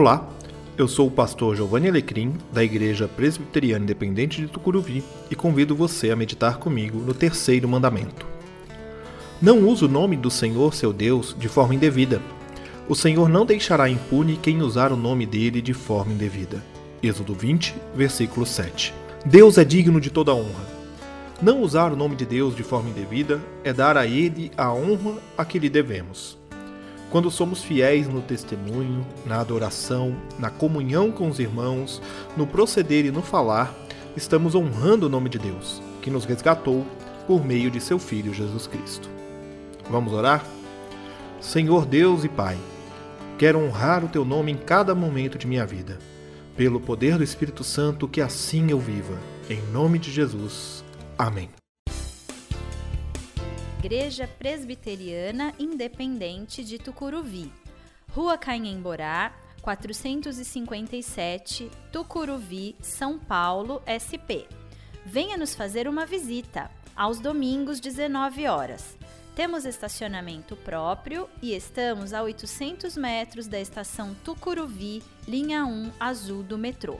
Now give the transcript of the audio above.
Olá, eu sou o pastor Giovanni Alecrim, da Igreja Presbiteriana Independente de Tucuruvi, e convido você a meditar comigo no terceiro mandamento. Não use o nome do Senhor seu Deus de forma indevida. O Senhor não deixará impune quem usar o nome dele de forma indevida. Êxodo 20, versículo 7. Deus é digno de toda honra. Não usar o nome de Deus de forma indevida é dar a ele a honra a que lhe devemos. Quando somos fiéis no testemunho, na adoração, na comunhão com os irmãos, no proceder e no falar, estamos honrando o nome de Deus, que nos resgatou por meio de seu Filho Jesus Cristo. Vamos orar? Senhor Deus e Pai, quero honrar o teu nome em cada momento de minha vida. Pelo poder do Espírito Santo, que assim eu viva. Em nome de Jesus. Amém. Igreja Presbiteriana Independente de Tucuruvi, Rua Canhemborá, 457, Tucuruvi, São Paulo, SP. Venha nos fazer uma visita, aos domingos, 19 horas. Temos estacionamento próprio e estamos a 800 metros da estação Tucuruvi, linha 1 azul do metrô.